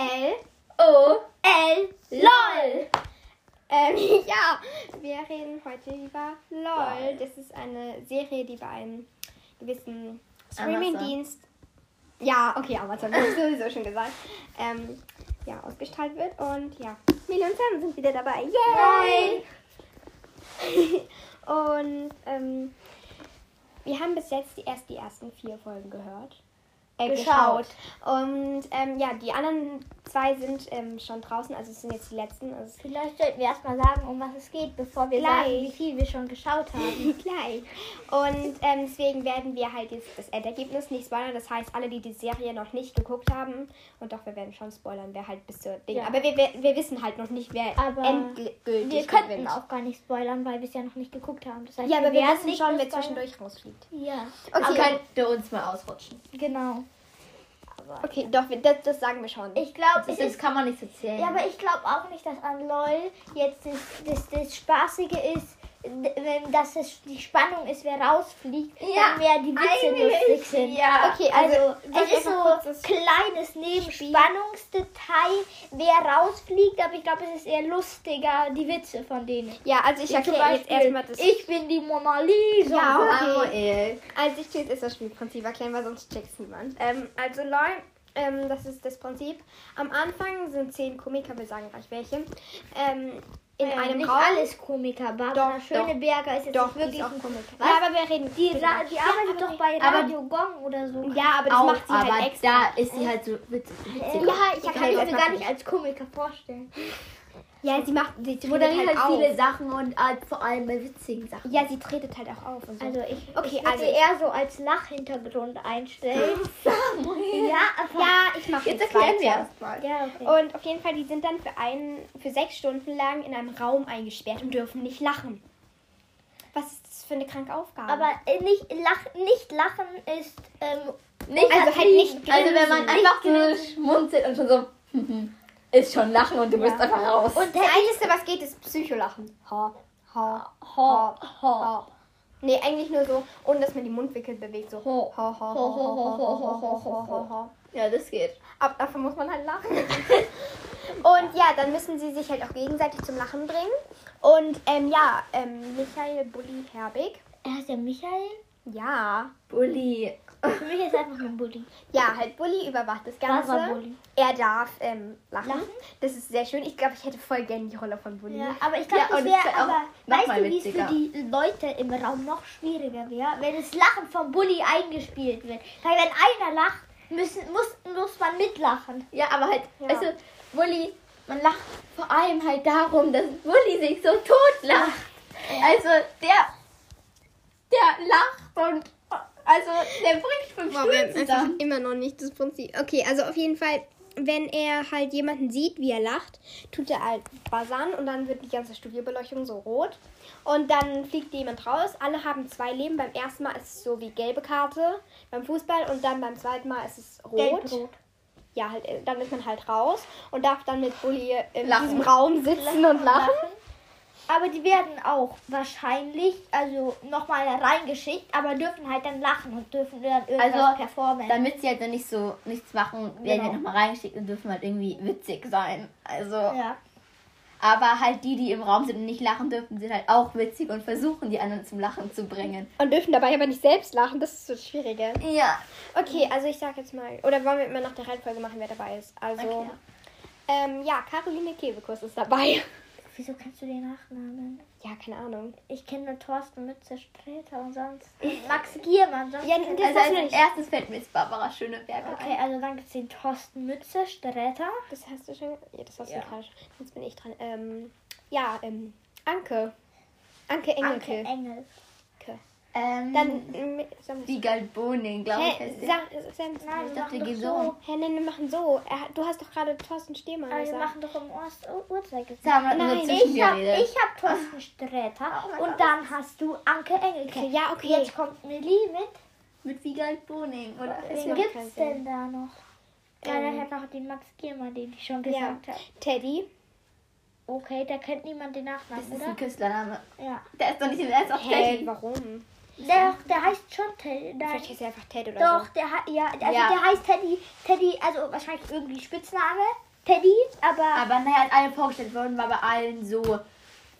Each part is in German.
L. O. L. LOL. Ähm, ja, wir reden heute über LOL. Das ist eine Serie, die bei einem gewissen Streaming-Dienst. Ja, okay, Amazon, das sowieso schon gesagt. Ähm, ja, ausgestrahlt wird. Und ja, Mili und Sam sind wieder dabei. Yay! und ähm, wir haben bis jetzt die, erst die ersten vier Folgen gehört. Äh, Geschaut. Und ähm, ja, die anderen zwei sind ähm, schon draußen, also es sind jetzt die letzten. Also Vielleicht sollten wir erstmal sagen, um was es geht, bevor wir Gleich. sagen, wie viel wir schon geschaut haben. Gleich. Und ähm, deswegen werden wir halt jetzt das Endergebnis nicht spoilern. Das heißt, alle, die die Serie noch nicht geguckt haben, und doch, wir werden schon spoilern, wer halt bis zur Ding. Ja. Aber wir, wir, wir wissen halt noch nicht, wer Aber endgültig Wir könnten gewinnt. auch gar nicht spoilern, weil wir es ja noch nicht geguckt haben. Das heißt, Ja, aber wir werden wissen nicht schon, wer zwischendurch rausfliegt. Ja, Okay, Könnte uns mal ausrutschen. genau. Aber okay doch, das, das sagen wir schon. ich glaube, Das, es das ist kann man nicht so zählen. Ja, aber ich glaube auch nicht, dass an LOL jetzt das, das, das Spaßige ist, wenn- dass es die Spannung ist, wer rausfliegt, Ja, dann mehr die Witze lustig sind. ja. Okay, Also, also, es ist so das- kleines Nebenspannungsdetail, wer rausfliegt, aber ich glaube, es ist eher lustiger, die Witze von denen. Ja, also ich erkläre jetzt Beispiel, erstmal das. ich bin die Mona Lisa. Ja, okay. Samuel. Also ich tue jetzt erst das Spielprinzip erklären, weil sonst checkt niemand. Ähm, also LOL, ähm, das ist das Prinzip. Am Anfang sind zehn Komiker, wir sagen gleich welche, ähm, in Ja, einem nicht Raum. alles Komiker. Barbara Doch, Schöneberger ist jetzt Doch, wirklich auch ein Komiker. Was? Ja, aber wir reden Die, die arbeitet aber doch bei aber- Radio Gong oder so. Ja, aber das Auch, macht sie aber halt extra. da ist sie halt so witzig. witzig. Ja, ich Ich kann sie erstmal gar nicht als Komiker vorstellen. Ja, sie macht, sie tretet moderiert halt halt viele Sachen und halt vor allem bei witzigen Sachen. Ja, sie tretet halt auch auf so. Also ich, Okay, ich würde also- eher so als Lachhintergrund einstellen. ja, aber ja, ich mache Jetzt erklären wir erstmal. ja, okay. Und auf jeden Fall, die sind dann für einen, für sechs Stunden lang in einem Raum eingesperrt und dürfen nicht lachen. Was ist das für eine kranke Aufgabe? aber äh, nicht, lach, nicht lachen ist ähm, Nicht Also halt nicht Also wenn man grinsen, einfach so schmunzelt und schon so ist schon Lachen und du ja. bist einfach raus. Und das Einzige, was geht, ist Psycholachen. Ha, ha, ha, ha. ha. Nee, eigentlich nur so, ohne dass man die Mundwickel bewegt. So. Ho, ho, ho, ho, ho, ho, ho, ho, ho, ho, ho, ho, ho. Ja, das geht. Aber dafür muss man halt lachen. und ja, dann müssen sie sich halt auch gegenseitig zum Lachen bringen. Und ähm, ja, ähm, Michael Bulli Herbig. Er heißt ja Michael? Ja. Bulli. Für mich ist einfach nur Bulli. Ja, halt Bulli überwacht das Ganze. Barbara Bulli. Er darf ähm, lachen. Lachen? Das ist sehr schön. Ich glaube, ich hätte voll gerne die Rolle von Bulli. Ja, aber ich glaube, Ja, das wäre aber, weißt du, wie es für die Leute im Raum noch schwieriger wäre, wenn das Lachen vom Bulli eingespielt wird. Weil wenn einer lacht, müssen, muss, muss man mitlachen. Ja, aber halt, Ja. du, Bulli, man lacht vor allem halt darum, dass Bulli sich so tot lacht. Also der, der lacht und also der bringt fünf Wow, Stühlen haben einfach zusammen. immer noch nicht das Prinzip. Okay, also auf jeden Fall, wenn er halt jemanden sieht, wie er lacht, tut er halt buzzern und dann wird die ganze Studiobeleuchtung so rot. Und dann fliegt jemand raus. Alle haben zwei Leben. Beim ersten Mal ist es so wie gelbe Karte beim Fußball und dann beim zweiten Mal ist es rot. Gelb-rot. Ja, halt, äh, dann ist man halt raus und darf dann mit Bulli in Lachen. diesem Raum sitzen und lachen. Aber die werden auch wahrscheinlich, also nochmal reingeschickt, aber dürfen halt dann lachen und dürfen dann irgendwas Also, performen. Damit sie halt dann nicht so nichts machen, werden Genau. halt nochmal reingeschickt und dürfen halt irgendwie witzig sein. Also, ja. aber halt die, die im Raum sind und nicht lachen dürfen, sind halt auch witzig und versuchen die anderen zum Lachen zu bringen. Und dürfen dabei aber nicht selbst lachen. Das ist so schwieriger. Ja. Okay, also ich sag jetzt mal, oder wollen wir immer nach der Reihenfolge machen, wer dabei ist? Also, Okay. ähm, ja, Caroline Kebekus ist dabei. Wieso kennst du den Nachnamen? Ja, keine Ahnung. Ich kenne nur Thorsten Mütze Sträter und sonst Max Giermann. Sonst Ja, das- Also als nicht. erstes fällt mir jetzt Barbara Schöneberger Okay, also dann gibt es den Thorsten Mütze Sträter. Das hast du schon. Ja, das hast Ja. du gerade. Jetzt bin ich dran. Ähm, ja, ähm, Anke. Anke Engelke. Anke Engel. Ähm, Dann, Sam, Wiegald Boning, glaube ich. Hä, der. Sam, Sam, Nein, Ich wir dachte, doch so. Hä, nein, wir machen so. Er, du hast doch gerade Thorsten Stehmann Aber wir gesagt. machen doch im Ost gesagt. Hat Nein, Ich dir hab, Thorsten Sträter Oh und Gott. dann hast du Anke Engelke. Okay, ja, okay. Jetzt kommt Millie mit. Mit Wiegald Boning. Oder Das Wen gibt's denn da noch? Ja, Ähm, dann hat noch den Max Giermann, den ich schon Ja. gesagt habe. Teddy. Okay, da kennt niemand den Das Nachnamen, ist oder? ein Künstlername. Ja. Der ist doch nicht, der ist auch Hä, Teddy. warum? Der, der heißt schon Teddy. Vielleicht Nein. heißt er einfach Ted oder Doch, so. der hat, ja, also Ja. der heißt Teddy, Teddy, also wahrscheinlich irgendwie Spitzname. Teddy, aber, Aber naja, als alle vorgestellt worden, war bei allen so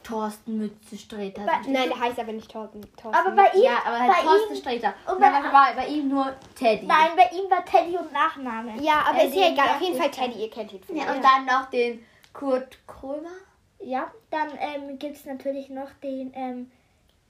Thorsten Mütze Streter. Bei- Nein, der heißt aber nicht Thorsten. Thorsten. aber bei ihm, ja, aber halt bei Thorsten ihm, Streter. und Und dann bei- war bei ihm nur Teddy. nein, bei ihm war Teddy und Nachname. ja, aber Äh, ist ja egal. Auf jeden Fall. Teddy, ihr kennt ihn Ja, vielleicht. und dann noch den Kurt Krömer. Ja, dann ähm, gibt es natürlich noch den ähm,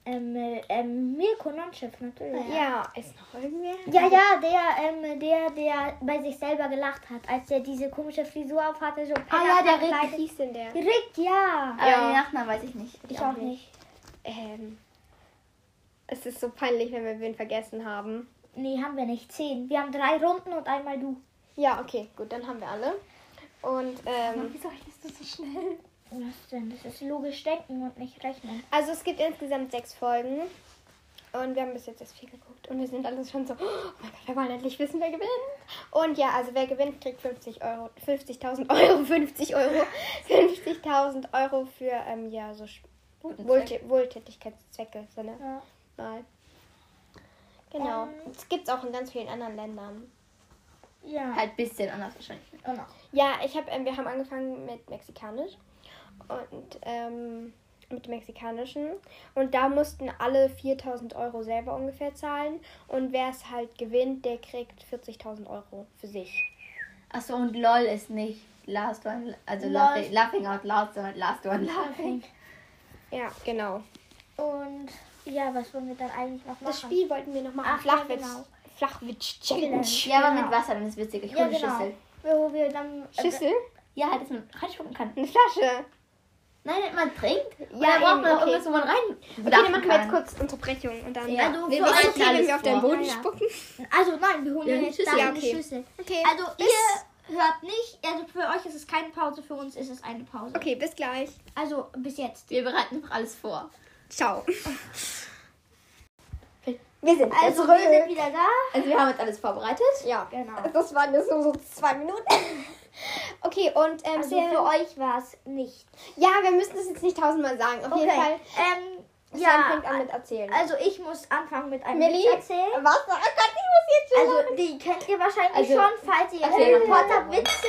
ähm, äh, ähm, Mirko Nonchef natürlich. Ja, ist noch irgendwer? Ja, ja, der, ähm, der, der bei sich selber gelacht hat, als er diese komische Frisur auf hatte, so Ah ja, der Rick. Wie hieß denn der? Rick, ja. Aber Ja. den Nachnamen weiß ich nicht. Ich auch nicht. Ähm, es ist so peinlich, wenn wir wen vergessen haben. Nee, haben wir nicht. Zehn. Wir haben drei Runden und einmal du. Ja, okay, gut, dann haben wir alle. Und ähm, Wieso ist das so schnell? Was denn? Das ist logisch denken und nicht rechnen. also es gibt insgesamt sechs Folgen. Und wir haben bis jetzt erst vier geguckt. Und wir sind alle schon so, oh mein Gott, wir wollen endlich wissen, wer gewinnt. Und ja, also wer gewinnt, kriegt 50 Euro, 50.000 Euro, 50 Euro, 50.000 Euro für, ähm, ja, so Wohltä Wohltätigkeitszwecke, so ne? Ja. Mal. Genau. Ähm. Das gibt's auch in ganz vielen anderen Ländern. Ja. Halt ein bisschen anders wahrscheinlich. Genau. Ja, ich hab, ähm, wir haben angefangen mit Mexikanisch und ähm, mit dem Mexikanischen und da mussten alle 4000 Euro selber ungefähr zahlen und wer es halt gewinnt, der kriegt 40.000 Euro für sich. Achso, und LOL ist nicht Last One, also laughing, laughing out loud, sondern Last One laughing. Ja, genau. Und ja, was wollen wir dann eigentlich noch machen? Das Spiel wollten wir noch machen. Ach, ja, Flachwitz. genau. Flachwitz Challenge. Ja, aber Genau. mit Wasser, dann ist witzig. Ich Ja, hole eine genau. Schüssel. Wo wir dann. äh, Schüssel? Ja, halt, dass man reinspucken kann. Eine Flasche. Nein, man trinkt. Ja, da braucht man auch okay. irgendwas, wo man rein. Okay, dann machen wir jetzt kurz Unterbrechung und dann. Ja. Also wir euch- Okay, wenn alles wir auf deinen vor. Boden Ja, ja. spucken. Also nein, wir holen Ja, jetzt Schüssel. Ja, okay. Schüssel. Okay, Also bis- ihr hört nicht, also für euch ist es keine Pause, für uns ist es eine Pause. Okay, bis gleich. Also bis jetzt. Wir bereiten noch alles vor. Ciao. Wir sind Also wir sind wieder da. Also wir haben jetzt alles vorbereitet. Ja, Genau. das waren jetzt nur so zwei Minuten. Okay, und ähm, Also für euch war es nicht. ja, wir müssen das jetzt nicht tausendmal sagen. Auf jeden Fall. Ähm, Sam ja, fängt an mit erzählen. also ich muss anfangen mit einem Millie? Witz erzählen. Was? Oh Gott, ich muss jetzt schon. Also die kennt ihr wahrscheinlich Also, schon, falls ihr Harry. Potter Witze,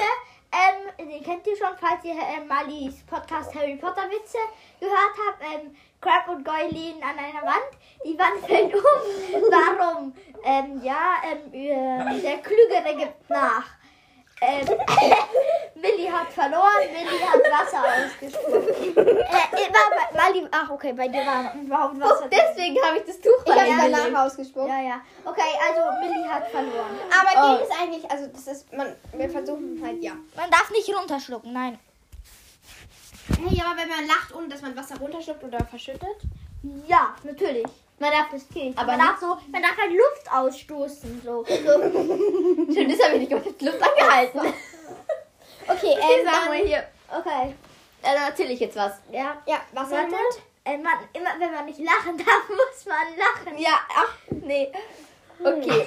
ähm, den kennt ihr schon, falls ihr äh, Malis Podcast Harry Potter Witze gehört habt. Ähm, Crab und Goyle liegen an einer Wand. Die Wand fällt um. Warum? Ähm, ja, ähm, äh, der Klügere gibt nach. Ähm, Millie hat verloren, Millie hat Wasser ausgespuckt. äh, war bei, Mali, ach okay, bei dir war überhaupt Wasser. drin. Deswegen habe ich das Tuch ich vergessen. danach ausgespuckt. Ja, ja. Okay, also Millie hat verloren. Aber Oh. Ding ist eigentlich, also das ist, man, wir versuchen halt, ja. Man darf nicht runterschlucken, nein. Ja, aber wenn man lacht, ohne dass man Wasser runterschluckt oder verschüttet. Ja, natürlich. Man darf Das geht. Aber Aber man darf, so, man darf halt Luft ausstoßen. So. so. Schön, habe ich nicht die Luft angehalten. Okay, Okay, ähm, dann, hier. Okay. Ja, dann erzähle ich jetzt was. Ja. ja, im Warte. Äh, man, immer wenn man nicht lachen darf, muss man lachen. Ja, ach, nee. Okay.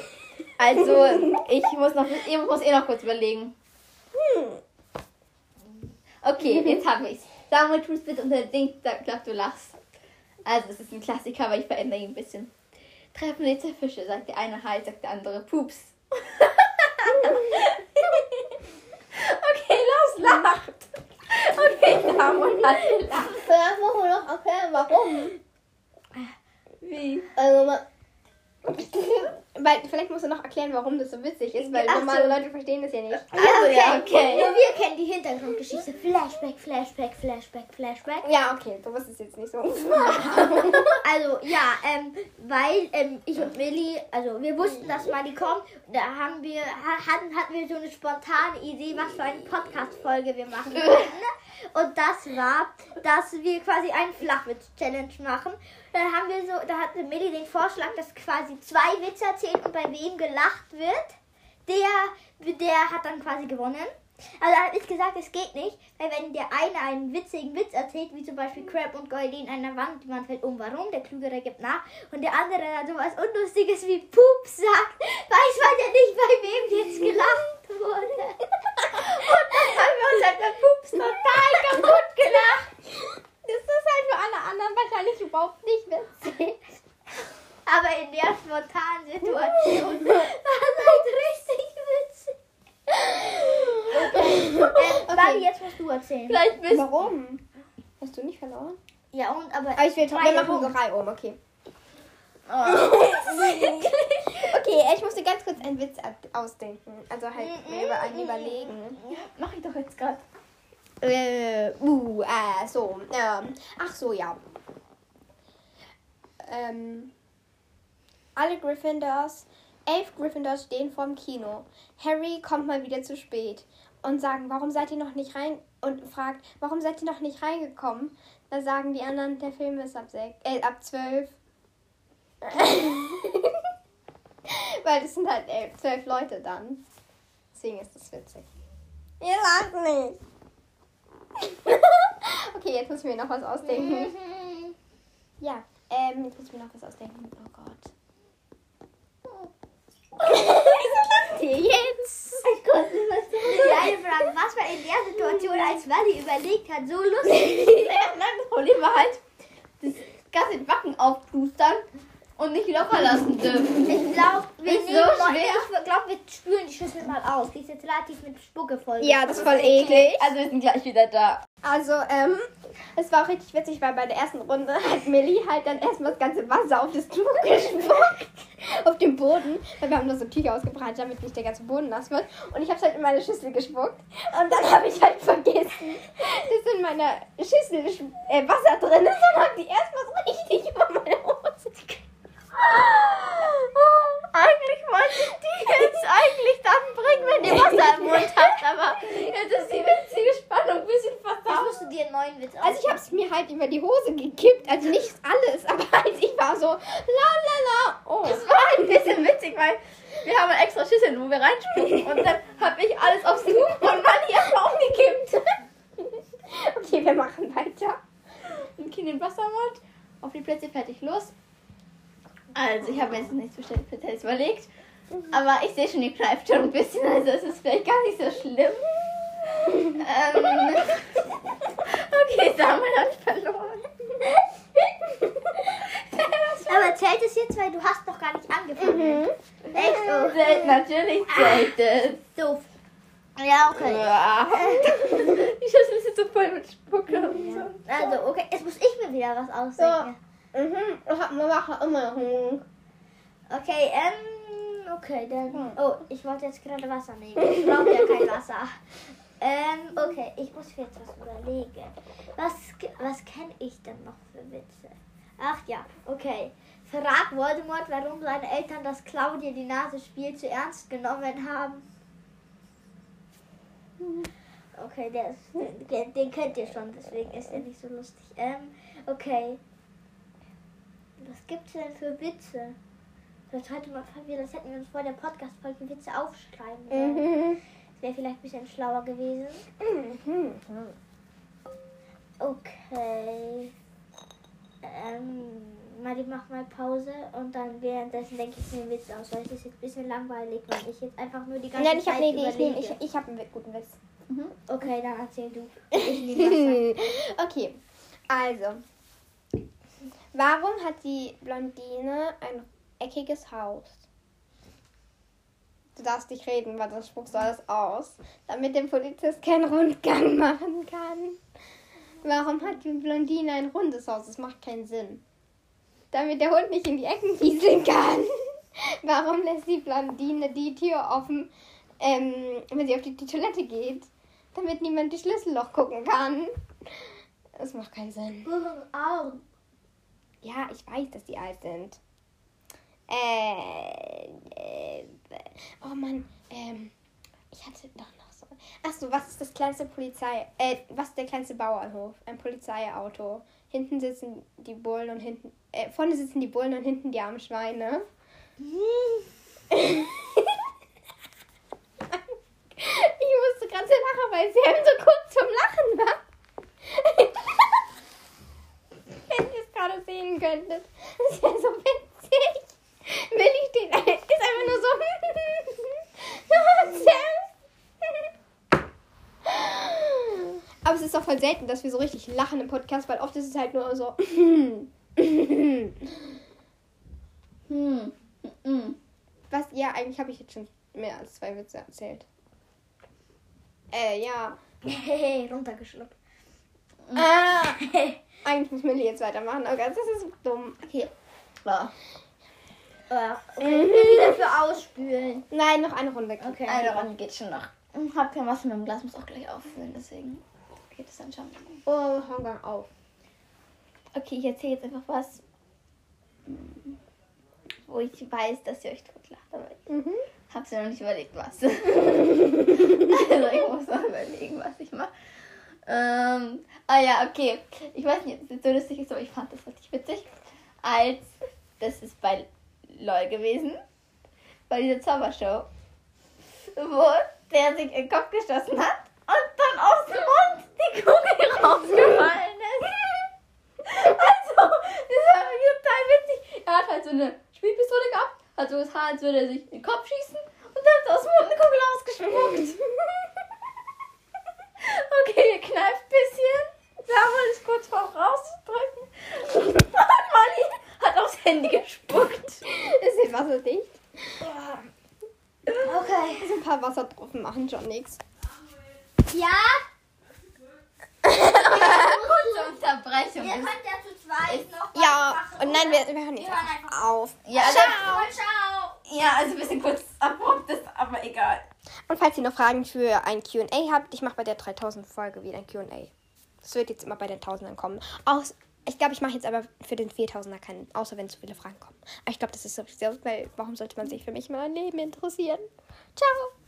Also, ich muss noch, ich muss eh noch kurz überlegen. Okay, jetzt habe ich's. Sag mal, tu bitte unter Ding, sag, glaub, du lachst. Also, es ist ein Klassiker, aber ich verändere ihn ein bisschen. Treffen die zwei Fische, sagt der eine Halt, sagt der andere Pups. okay, los, lacht. Okay, Samuel hat gelacht. Vielleicht machen wir noch erklären, warum. Wie? Also, man, weil, vielleicht musst du noch erklären, warum das so witzig ist, weil Ach so. normale Leute verstehen das ja nicht. Also, ja, okay. Nur wir kennen die Hintergrundgeschichte. Flashback, Flashback, Flashback, Flashback. Ja, okay, du musst es jetzt nicht so. Also ja, ähm, weil ähm, ich und Millie, also wir wussten, dass Mali kommt. Da haben wir, ha- hatten, hatten wir so eine spontane Idee, was für eine Podcast-Folge wir machen könnten. Und das war, dass wir quasi einen Flachwitz-Challenge machen. Dann haben wir so, da hatte Millie den Vorschlag, dass quasi zwei Witze erzählen und bei wem gelacht wird, der, der hat dann quasi gewonnen. Also habe ich gesagt, es geht nicht, weil wenn der eine einen witzigen Witz erzählt, wie zum Beispiel Crab und Goyle in einer Wand, man fällt um, warum, der Klügere gibt nach, und der andere dann sowas Unlustiges wie Pups sagt, weiß man ja nicht, bei wem jetzt gelacht wurde. Und dann haben wir uns halt bei Pups total kaputt gelacht. Das ist halt für alle anderen wahrscheinlich überhaupt nicht witzig. Aber in der spontanen Situation war es halt richtig witzig. Okay. Ähm, Okay, Millie, jetzt musst du erzählen. Vielleicht bist Warum? Hast du nicht verloren? Ja, und aber. Aber ich will Drei wir machen drei um, okay. Oh. Okay, ich musste ganz kurz einen Witz ausdenken. Also halt mir über einen überlegen. Mach ich doch jetzt gerade. Äh, uh, äh, so. Ähm, ach so, ja. Ähm, alle Gryffindors, elf Gryffindors stehen vorm Kino. Harry kommt mal wieder zu spät und sagen, warum seid ihr noch nicht rein? Und fragt, warum seid ihr noch nicht reingekommen? Da sagen die anderen, der Film ist ab sechs, äh, ab zwölf. Weil es sind halt elf, zwölf Leute dann. Deswegen ist das witzig. Ihr lacht nicht. okay, jetzt muss ich mir noch was ausdenken. Ja, ähm, jetzt muss ich mir noch was ausdenken. Oh Gott. Wieso lacht ihr jetzt? Die eine Frage, was war in der Situation, als Wally überlegt hat, so lustig? Nein, das Problem war halt, das in Backen aufplustern und nicht locker lassen dürfen. Ich glaube, wir, Ist so schwer. ich glaub, wir spülen die Schüssel mal aus. Die ist jetzt relativ mit Spucke voll. Ja, das ist voll eklig. Also wir sind gleich wieder da. Also, ähm, es war auch richtig witzig, weil bei der ersten Runde hat Millie halt dann erstmal das ganze Wasser auf das Tuch gespuckt. auf den Boden. Weil wir haben da so Tücher ausgebreitet, damit nicht der ganze Boden nass wird. Und ich habe halt in meine Schüssel gespuckt. Und dann habe ich halt vergessen, dass in meiner Schüssel Sch- äh, Wasser drin ist. Und habe die erstmal so richtig über meine Hose. Eigentlich wollte ich die jetzt eigentlich dann bringen, wenn ihr Wasser im Mund habt, aber jetzt ist die witzige Spannung ein bisschen versaut. musst du dir einen neuen Witz Also ich habe es mir halt über die Hose gekippt. Also nicht alles, aber halt ich war so la la la. Oh. Das war ein bisschen witzig, weil wir haben extra Schüsseln, wo wir reinspucken und dann habe ich alles aufs Tuch und Manni erstmal umgekippt. Okay, wir machen weiter. Ein Kind in Wassermund, auf die Plätze fertig los. Also ich habe jetzt nichts Spezielles überlegt, aber ich sehe schon, ihr kneift schon ein bisschen, also es ist vielleicht gar nicht so schlimm. ähm, okay, Samuel hat verloren. Aber zählt es jetzt, weil du hast noch gar nicht angefangen. Echt? Oh. Zählt, natürlich zählt es. Doof. Ja, okay. Ja. Die Schüssel ist jetzt so voll mit Spucke so. Also, okay, jetzt muss ich mir wieder was ausdenken. Mhm, ich hab eine Wache immer. Hm. Okay, ähm, okay, dann. Oh, ich wollte jetzt gerade Wasser nehmen. Ich brauche ja kein Wasser. Ähm, okay, ich muss mir jetzt was überlegen. Was, was kenne ich denn noch für Witze? Ach ja, okay. Frag Voldemort, warum seine Eltern das Claudia die Nase Spiel zu ernst genommen haben. Okay, der ist, den, den kennt ihr schon, deswegen ist er nicht so lustig. Ähm, okay. Was gibt's denn für Witze? Das, heute mal, das hätten wir uns vor der Podcast-Folge Witze aufschreiben sollen. Mhm. Das wäre vielleicht ein bisschen schlauer gewesen. Mhm. Okay. Ähm, Mali, mach mal Pause und dann währenddessen denke ich mir einen Witz aus, weil es ist jetzt ein bisschen langweilig, weil ich jetzt einfach nur die ganze Nein, ich Zeit habe eine Idee. Ich, nehm, ich, ich habe einen guten Witz. Okay, dann erzähl du. Ich okay, also. Warum hat die Blondine ein eckiges Haus? Du darfst nicht reden, weil sonst spuckst du alles aus. Damit der Polizist keinen Rundgang machen kann. Warum hat die Blondine ein rundes Haus? Das macht keinen Sinn. Damit der Hund nicht in die Ecken pieseln kann. Warum lässt die Blondine die Tür offen, ähm, wenn sie auf die, die Toilette geht? Damit niemand die Schlüsselloch gucken kann. Das macht keinen Sinn. Augen. Ja, ich weiß, dass die alt sind. Äh, äh, oh Mann, ähm, ich hatte doch noch so. Ach so, was ist das kleinste Polizei, äh, was ist der kleinste Bauernhof? Ein Polizeiauto. Hinten sitzen die Bullen und hinten, äh, vorne sitzen die Bullen und hinten die armen Schweine. Ich musste gerade so lachen, weil Sam so kurz zum Lachen war. Wenn ihr es sehen könntet. Das wäre so witzig. Willi steht, ist einfach nur so. Aber es ist doch voll selten, dass wir so richtig lachen im Podcast, weil oft ist es halt nur so. Was, ja, eigentlich habe ich jetzt schon mehr als zwei Witze erzählt. Äh, ja. Hehe, runtergeschluckt. Ah, eigentlich muss Millie jetzt weitermachen. Oh Gott, das ist dumm. Okay. Ja. Ja, okay, will wieder für ausspülen. Nein, noch eine Runde. Okay. Eine Runde geht schon noch. Ich hab kein Wasser mehr im Glas, muss auch gleich auffüllen, deswegen geht es dann schon. Oh, Hunger auf. Okay, ich erzähle jetzt einfach was, mm, wo ich weiß, dass ihr euch totlacht, aber ich Mhm. hab's mir noch nicht überlegt, was. also ich muss noch überlegen, was ich mache. Ähm, ah ja, okay. Ich weiß nicht, ob jetzt so lustig ist, aber ich fand das richtig witzig. Als, das ist bei LOL gewesen, bei dieser Zaubershow, wo der sich in den Kopf geschossen hat und dann aus dem Mund die Kugel rausgefallen ist. Also, das war total witzig. Er hat halt so eine Spielpistole gehabt, hat so das Haar, als würde er sich in den Kopf schießen und dann ist aus dem Mund eine Kugel rausgespuckt. Okay, ihr kneift ein bisschen. Samuel ist kurz vor rauszudrücken. Und Molly hat aufs Handy gespuckt. Ist nicht wasserdicht. Okay. Also ein paar Wassertropfen machen schon nichts. Ja, Kurze Unterbrechung. ihr könnt ja zu zweit noch was Ja, machen. und nein, wir, wir hören jetzt einfach auf. Ja, Ciao, ciao. ja, also ein bisschen kurz abrupt ist, aber egal. Und falls ihr noch Fragen für ein Q&A habt, ich mache bei der 3000 Folge wieder ein Q&A. Das wird jetzt immer bei den 1000ern kommen. Aus, ich glaube, ich mache jetzt aber für den 4000er keinen, außer wenn zu viele Fragen kommen. Aber ich glaube, das ist sowieso, weil warum sollte man sich für mich mal ein Leben interessieren? Ciao.